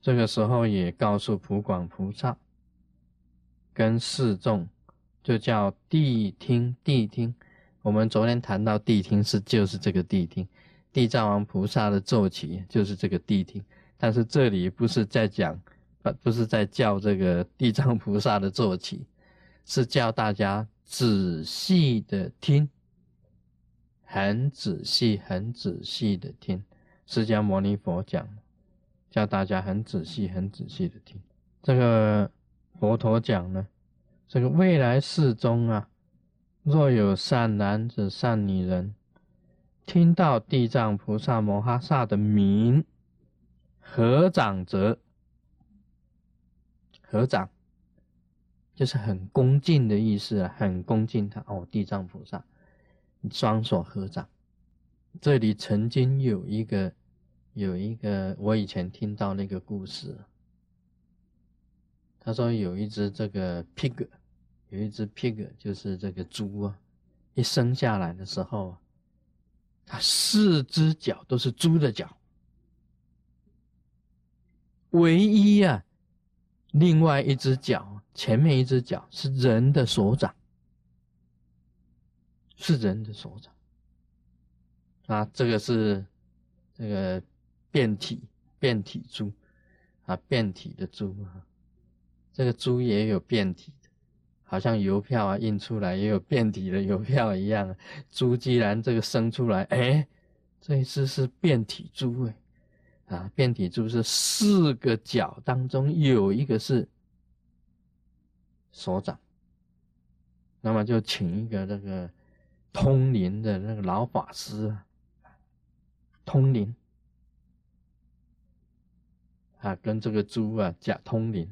这个时候也告诉普广菩萨跟示众，就叫谛听。谛听，我们昨天谈到谛听是就是这个谛听，地藏王菩萨的坐骑就是这个谛听。但是这里不是在讲，不不是在叫这个地藏菩萨的坐骑，是叫大家仔细的听，很仔细、很仔细的听。释迦牟尼佛讲。叫大家很仔细、很仔细的听。这个佛陀讲呢，这个未来世中啊，若有善男子、善女人，听到地藏菩萨摩诃萨的名，合掌者，合掌就是很恭敬的意思啊，很恭敬他哦，地藏菩萨，双手合掌。这里曾经有一个。有一个我以前听到那个故事，他说有一只这个 pig，有一只 pig 就是这个猪啊，一生下来的时候啊，它四只脚都是猪的脚，唯一啊，另外一只脚前面一只脚是人的手掌，是人的手掌，啊，这个是这个。变体变体猪啊，变体的猪啊，这个猪也有变体的，好像邮票啊印出来也有变体的邮票一样。猪既然这个生出来，哎，这一次是变体猪哎，啊，变体猪是四个脚当中有一个是所长，那么就请一个那个通灵的那个老法师啊，通灵。啊，跟这个猪啊讲通灵，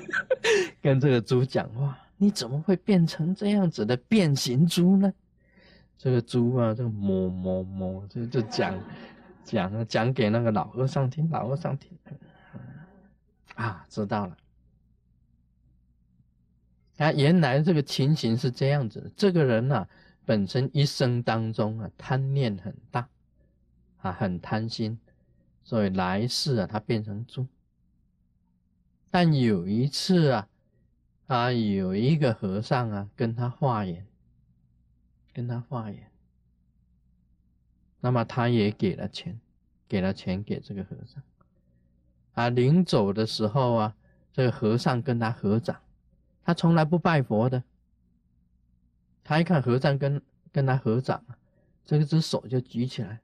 跟这个猪讲话，你怎么会变成这样子的变形猪呢？这个猪啊，就摸摸摸，就就讲讲讲给那个老和尚听，老和尚听，啊，知道了。啊，原来这个情形是这样子的，这个人呢，本身一生当中啊，贪念很大，啊，很贪心。所以来世啊，他变成猪。但有一次啊，啊有一个和尚啊，跟他化缘，跟他化缘。那么他也给了钱，给了钱给这个和尚。啊，临走的时候啊，这个和尚跟他合掌，他从来不拜佛的。他一看和尚跟跟他合掌啊，这只手就举起来，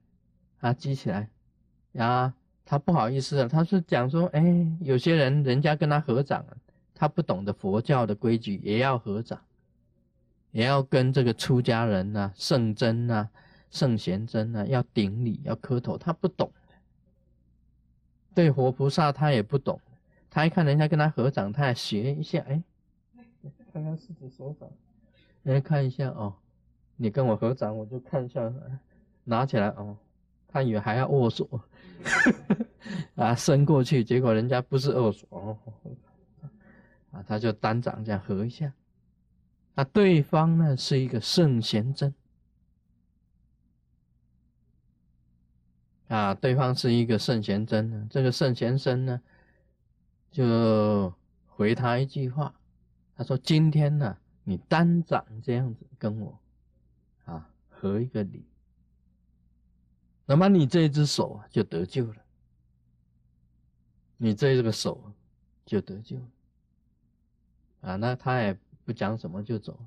啊举起来。啊，他不好意思了，他是讲说，哎，有些人人家跟他合掌，他不懂得佛教的规矩，也要合掌，也要跟这个出家人呐、圣真呐、圣贤真呐要顶礼、要磕头，他不懂对活菩萨他也不懂，他一看人家跟他合掌，他也学一下，哎，看看自己手掌，来看一下哦，你跟我合掌，我就看一下，拿起来哦。他以为还要握手，啊，伸过去，结果人家不是握手，啊，他就单掌这样合一下，那对方呢是一个圣贤真，啊，对方是一个圣贤真呢，这个圣贤真呢，就回他一句话，他说：“今天呢，你单掌这样子跟我，啊，合一个礼。”那么你这一只手就得救了，你这个手就得救了啊！那他也不讲什么就走了，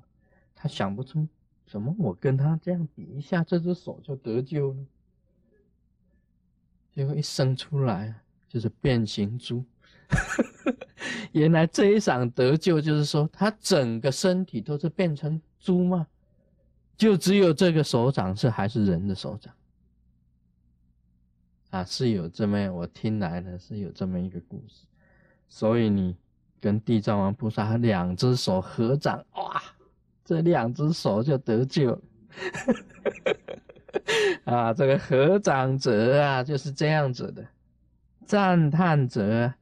他想不出什么，我跟他这样比一下，这只手就得救了。结果一生出来就是变形猪，原来这一场得救就是说他整个身体都是变成猪吗？就只有这个手掌是还是人的手掌？啊，是有这么我听来的是有这么一个故事，所以你跟地藏王菩萨两只手合掌，哇，这两只手就得救了。啊，这个合掌者啊就是这样子的，赞叹者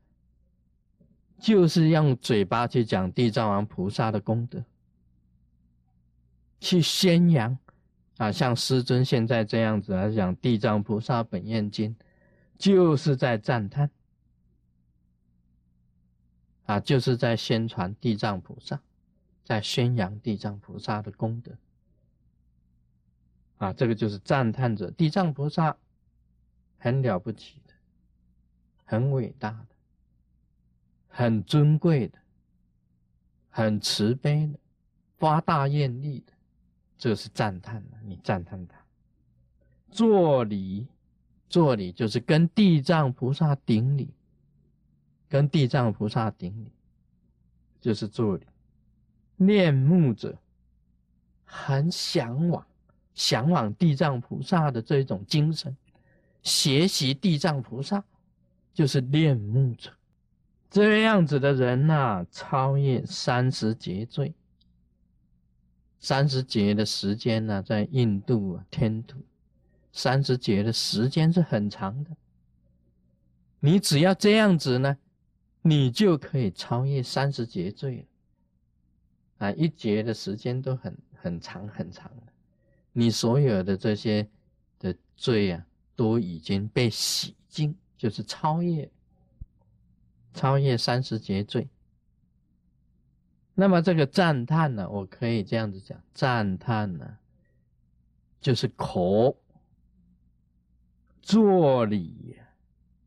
就是用嘴巴去讲地藏王菩萨的功德，去宣扬。啊，像师尊现在这样子来讲，《地藏菩萨本愿经》，就是在赞叹，啊，就是在宣传地藏菩萨，在宣扬地藏菩萨的功德。啊，这个就是赞叹着地藏菩萨很了不起的，很伟大的，很尊贵的，很慈悲的，发大愿力的，这是赞叹的，你赞叹他。作礼，作礼就是跟地藏菩萨顶礼，跟地藏菩萨顶礼，就是作礼。念慕者，很向往。向往地藏菩萨的这种精神，学习地藏菩萨，就是恋慕者。这样子的人呐，超越三十劫罪。三十劫的时间呢，在印度啊，天土，三十劫的时间是很长的。你只要这样子呢，你就可以超越三十劫罪了。啊，一劫的时间都很很长很长的。你所有的这些的罪啊，都已经被洗净，就是超越，超越三十劫罪。那么这个赞叹呢，我可以这样子讲，赞叹呢，就是口，作礼，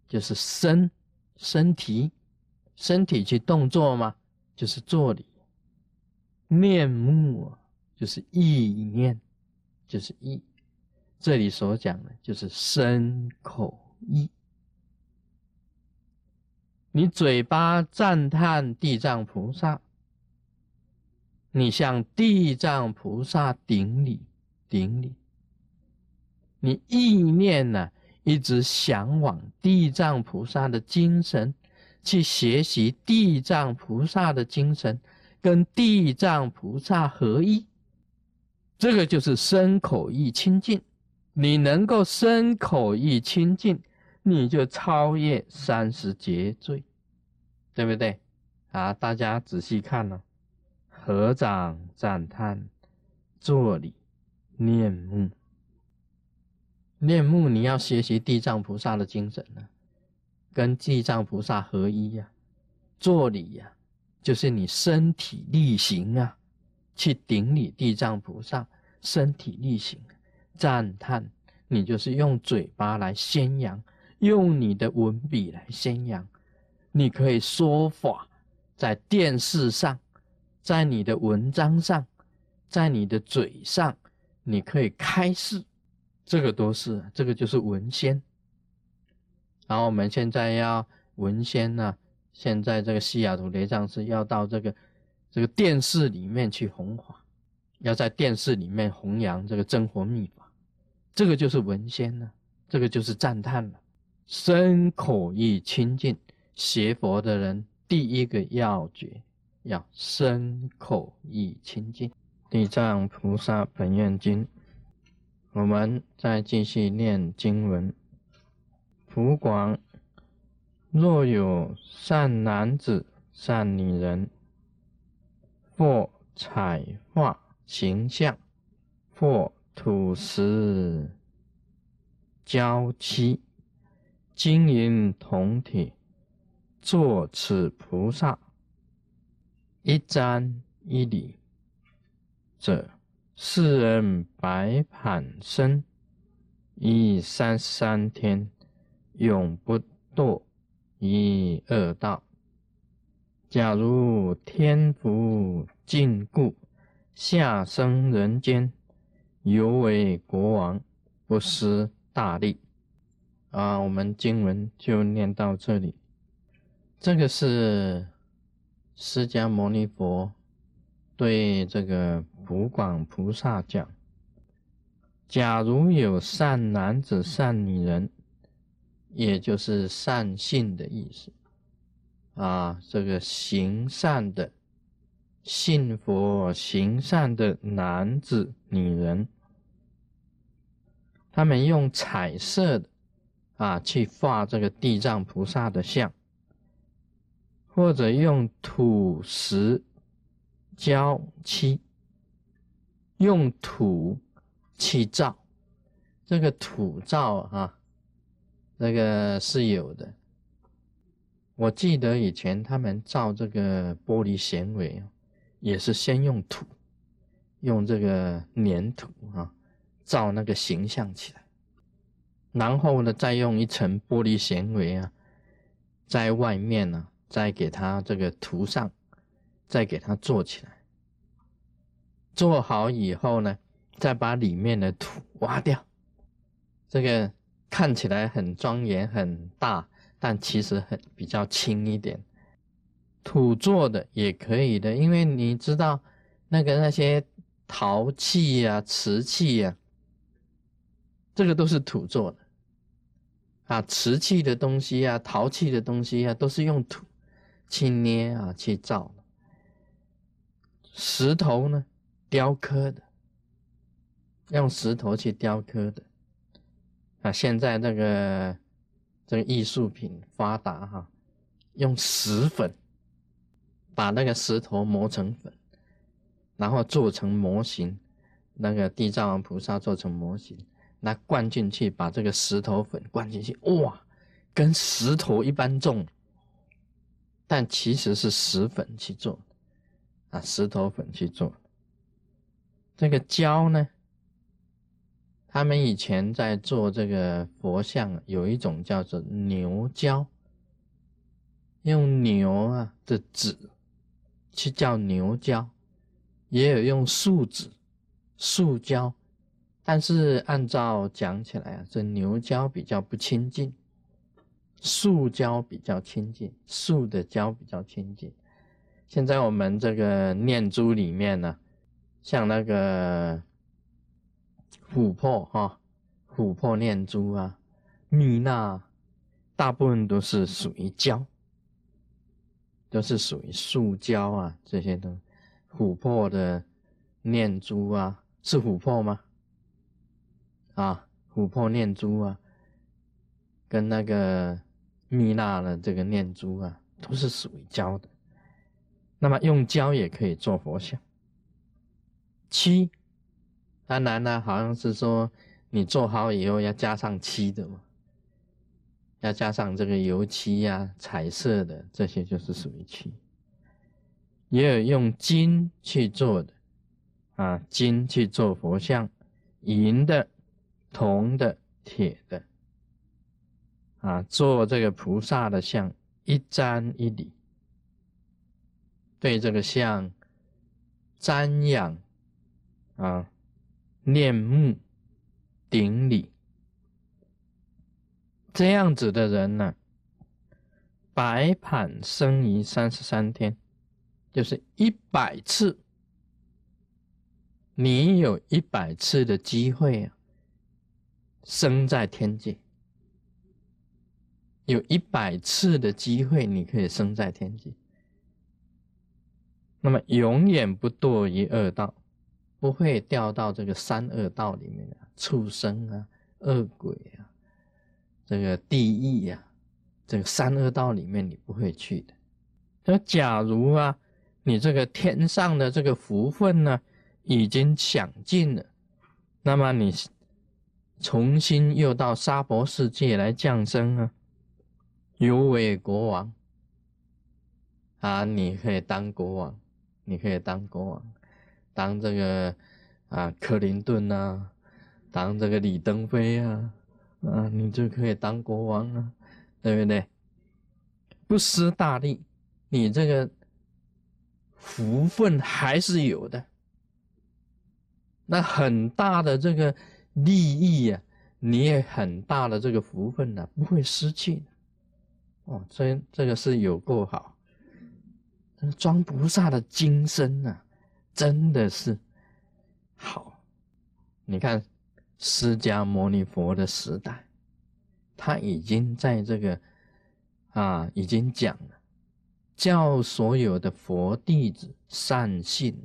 就是身，身体，身体去动作嘛，就是作礼，面目就是意念。就是意，这里所讲的，就是身口意。你嘴巴赞叹地藏菩萨，你向地藏菩萨顶礼顶礼。你意念呢，一直向往地藏菩萨的精神，去学习地藏菩萨的精神，跟地藏菩萨合一。这个就是身口意清净，你能够身口意清净，你就超越三十劫罪，对不对？啊，大家仔细看呢，合掌赞叹，作礼念目，念目你要学习地藏菩萨的精神呢，跟地藏菩萨合一呀，作礼呀，就是你身体力行啊。去顶礼地藏菩萨，身体力行，赞叹你就是用嘴巴来宣扬，用你的文笔来宣扬。你可以说法，在电视上，在你的文章上，在你的嘴上，你可以开示，这个都是，这个就是文宣。然后我们现在要文宣呢，现在这个西雅图雷藏寺要到这个。这个电视里面去弘法，要在电视里面弘扬这个真活秘法，这个就是文仙了，这个就是赞叹了。身口意清净，学佛的人第一个要诀要身口意清净。地藏菩萨本愿经，我们再继续念经文。普广，若有善男子、善女人。或彩画形象，或土石交漆，金银铜铁，作此菩萨一瞻一礼者，世人百盘身，一三三天，永不堕一恶道。假如天福尽故，下生人间，犹为国王，不失大利。啊，我们经文就念到这里。这个是释迦牟尼佛对这个普广菩萨讲：假如有善男子、善女人，也就是善性的意思。啊，这个行善的、信佛行善的男子、女人，他们用彩色的啊去画这个地藏菩萨的像，或者用土石胶漆，用土去造，这个土造啊，这个是有的。我记得以前他们造这个玻璃纤维也是先用土，用这个粘土啊，造那个形象起来，然后呢，再用一层玻璃纤维啊，在外面呢，再给它这个涂上，再给它做起来。做好以后呢，再把里面的土挖掉，这个看起来很庄严很大。但其实很比较轻一点，土做的也可以的，因为你知道那个那些陶器呀、瓷器呀，这个都是土做的啊，瓷器的东西啊、陶器的东西啊，都是用土去捏啊去造。石头呢，雕刻的，用石头去雕刻的啊，现在那个。这个艺术品发达哈，用石粉把那个石头磨成粉，然后做成模型，那个地藏王菩萨做成模型，那灌进去，把这个石头粉灌进去，哇，跟石头一般重，但其实是石粉去做啊，石头粉去做。这个胶呢？他们以前在做这个佛像，有一种叫做牛胶，用牛啊的纸去叫牛胶，也有用树脂、树胶，但是按照讲起来啊，这牛胶比较不亲近，树胶比较亲近，树的胶比较亲近。现在我们这个念珠里面呢，像那个。琥珀哈，琥珀念珠啊，蜜蜡，大部分都是属于胶，都是属于塑胶啊，这些东琥珀的念珠啊，是琥珀吗？啊，琥珀念珠啊，跟那个蜜蜡的这个念珠啊，都是属于胶的。那么用胶也可以做佛像。漆。当然呢，好像是说你做好以后要加上漆的嘛，要加上这个油漆呀、彩色的这些就是属于漆。也有用金去做的啊，金去做佛像，银的、铜的、铁的啊，做这个菩萨的像，一瞻一礼，对这个像瞻仰啊。念目顶礼，这样子的人呢，白盘生于三十三天，就是一百次，你有一百次的机会啊，生在天界，有一百次的机会，你可以生在天界，那么永远不堕于恶道。不会掉到这个三恶道里面的畜生啊、恶鬼啊、这个地狱呀，这个三恶道里面你不会去的。那假如啊，你这个天上的这个福分呢已经享尽了，那么你重新又到娑婆世界来降生啊，有为国王啊，你可以当国王，你可以当国王。当这个啊，克林顿啊，当这个李登辉啊，啊，你就可以当国王啊，对不对？不失大力，你这个福分还是有的。那很大的这个利益呀，你也很大的这个福分呢，不会失去的。哦，这这个是有够好，装菩萨的精神啊。真的是好，你看释迦牟尼佛的时代，他已经在这个啊，已经讲了，教所有的佛弟子善信，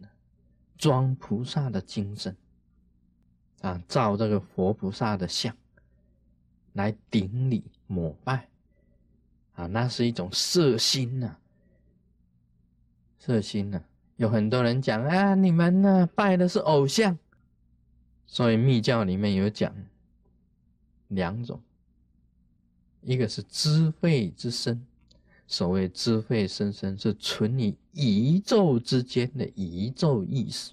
装菩萨的精神啊，造这个佛菩萨的像来顶礼膜拜啊，那是一种色心呐，色心呐。有很多人讲啊，你们呢拜的是偶像，所以密教里面有讲两种，一个是知慧之身，所谓智慧生生，是存于宇宙之间的宇宙意识。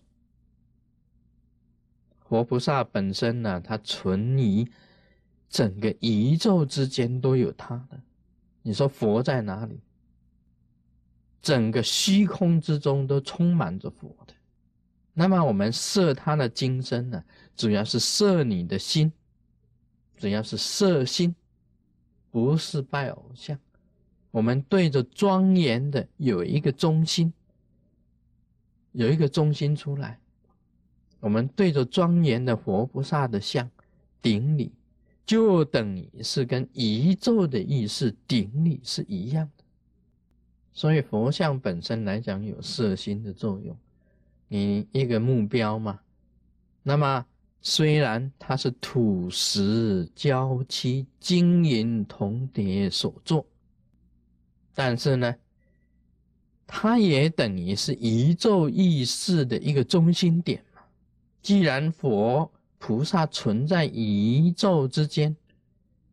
佛菩萨本身呢，它存于整个宇宙之间都有它的。你说佛在哪里？整个虚空之中都充满着佛的。那么我们摄他的精身呢，主要是摄你的心，主要是摄心，不是拜偶像。我们对着庄严的有一个中心，有一个中心出来，我们对着庄严的佛菩萨的像顶礼，就等于是跟宇宙的意识顶礼是一样的。所以佛像本身来讲有摄心的作用。你一个目标嘛，那么虽然它是土石交漆金银铜铁所做，但是呢，它也等于是宇宙意识的一个中心点嘛。既然佛菩萨存在宇宙之间，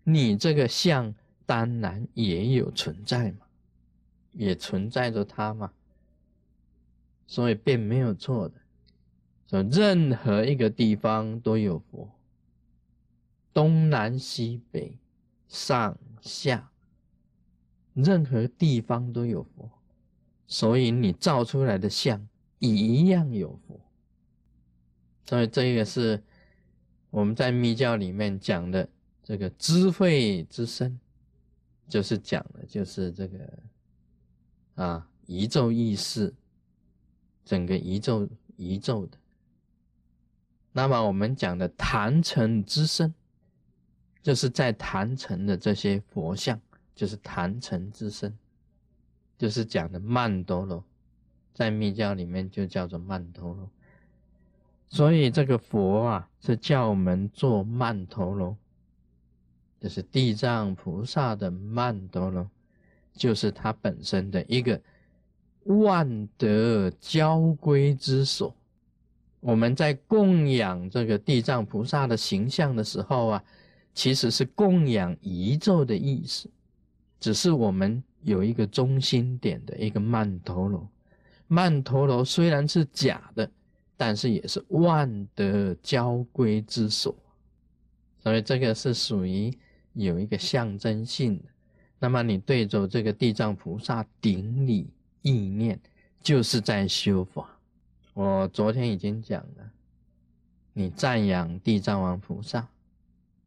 你这个像当然也有存在嘛，也存在着它嘛。所以并没有错的，说任何一个地方都有佛，东南西北上下，任何地方都有佛，所以你造出来的像一样有佛。所以这个是我们在密教里面讲的这个智慧之身，就是讲的就是这个啊宇宙意识。整个宇宙，宇宙的。那么我们讲的坛城之身，就是在坛城的这些佛像，就是坛城之身，就是讲的曼陀罗，在密教里面就叫做曼陀罗。所以这个佛啊，是叫我们做曼陀罗，就是地藏菩萨的曼陀罗，就是它本身的一个。万德交归之所，我们在供养这个地藏菩萨的形象的时候啊，其实是供养宇宙的意思，只是我们有一个中心点的一个曼陀罗。曼陀罗虽然是假的，但是也是万德交归之所，所以这个是属于有一个象征性的。那么你对着这个地藏菩萨顶礼。意念就是在修法。我昨天已经讲了，你赞扬地藏王菩萨，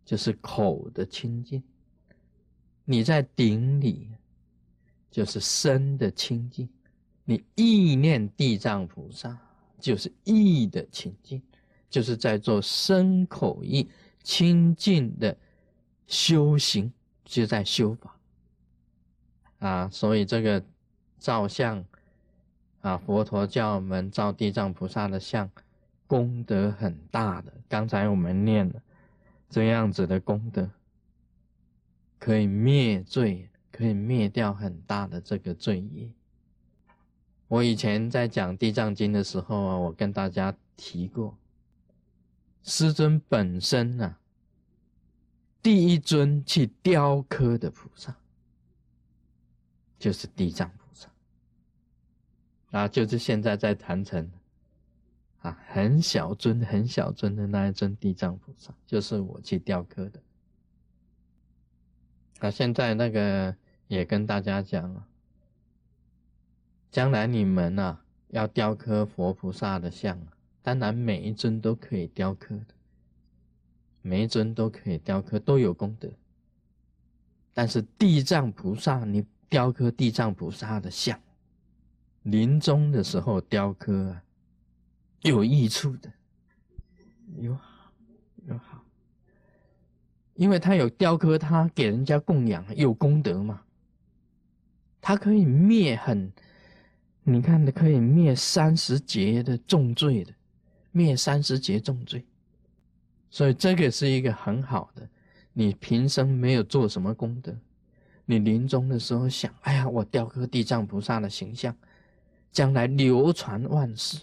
就是口的清净；你在顶礼，就是身的清净；你意念地藏菩萨，就是意的清净，就是在做身口意清净的修行，就在修法啊。所以这个。照相啊，佛陀叫我们照地藏菩萨的像，功德很大的。刚才我们念了这样子的功德，可以灭罪，可以灭掉很大的这个罪业。我以前在讲地藏经的时候啊，我跟大家提过，师尊本身呢，第一尊去雕刻的菩萨，就是地藏菩萨。啊，就是现在在坛城，啊，很小尊、很小尊的那一尊地藏菩萨，就是我去雕刻的。啊，现在那个也跟大家讲了，将来你们呐要雕刻佛菩萨的像，当然每一尊都可以雕刻的，每一尊都可以雕刻，都有功德。但是地藏菩萨，你雕刻地藏菩萨的像。临终的时候雕刻啊，有益处的，有好有好，因为他有雕刻，他给人家供养，有功德嘛。他可以灭很，你看，可以灭三十劫的重罪的，灭三十劫重罪，所以这个是一个很好的。你平生没有做什么功德，你临终的时候想，哎呀，我雕刻地藏菩萨的形象。将来流传万世，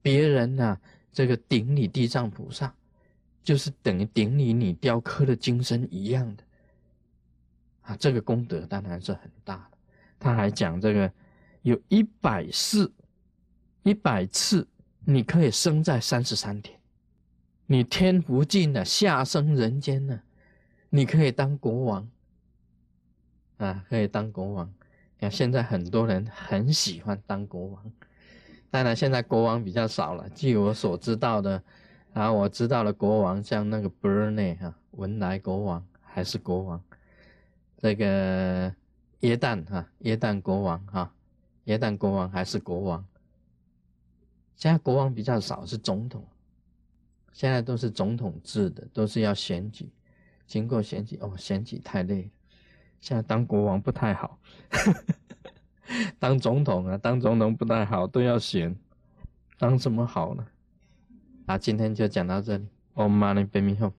别人呢，这个顶礼地藏菩萨，就是等于顶礼你雕刻的金身一样的，啊，这个功德当然是很大的。他还讲这个有一百世、一百次，你可以生在三十三天，你天福尽了，下生人间呢，你可以当国王啊，可以当国王。看现在很多人很喜欢当国王，当然现在国王比较少了。据我所知道的，啊，我知道的国王像那个 Bernay 哈，文莱国王还是国王，这个耶诞哈，耶诞国王哈，耶诞国王还是国王。现在国王比较少，是总统，现在都是总统制的，都是要选举，经过选举哦，选举太累了。现在当国王不太好，当总统啊，当总统不太好，都要选，当什么好呢？啊，今天就讲到这里，我们马上变明后。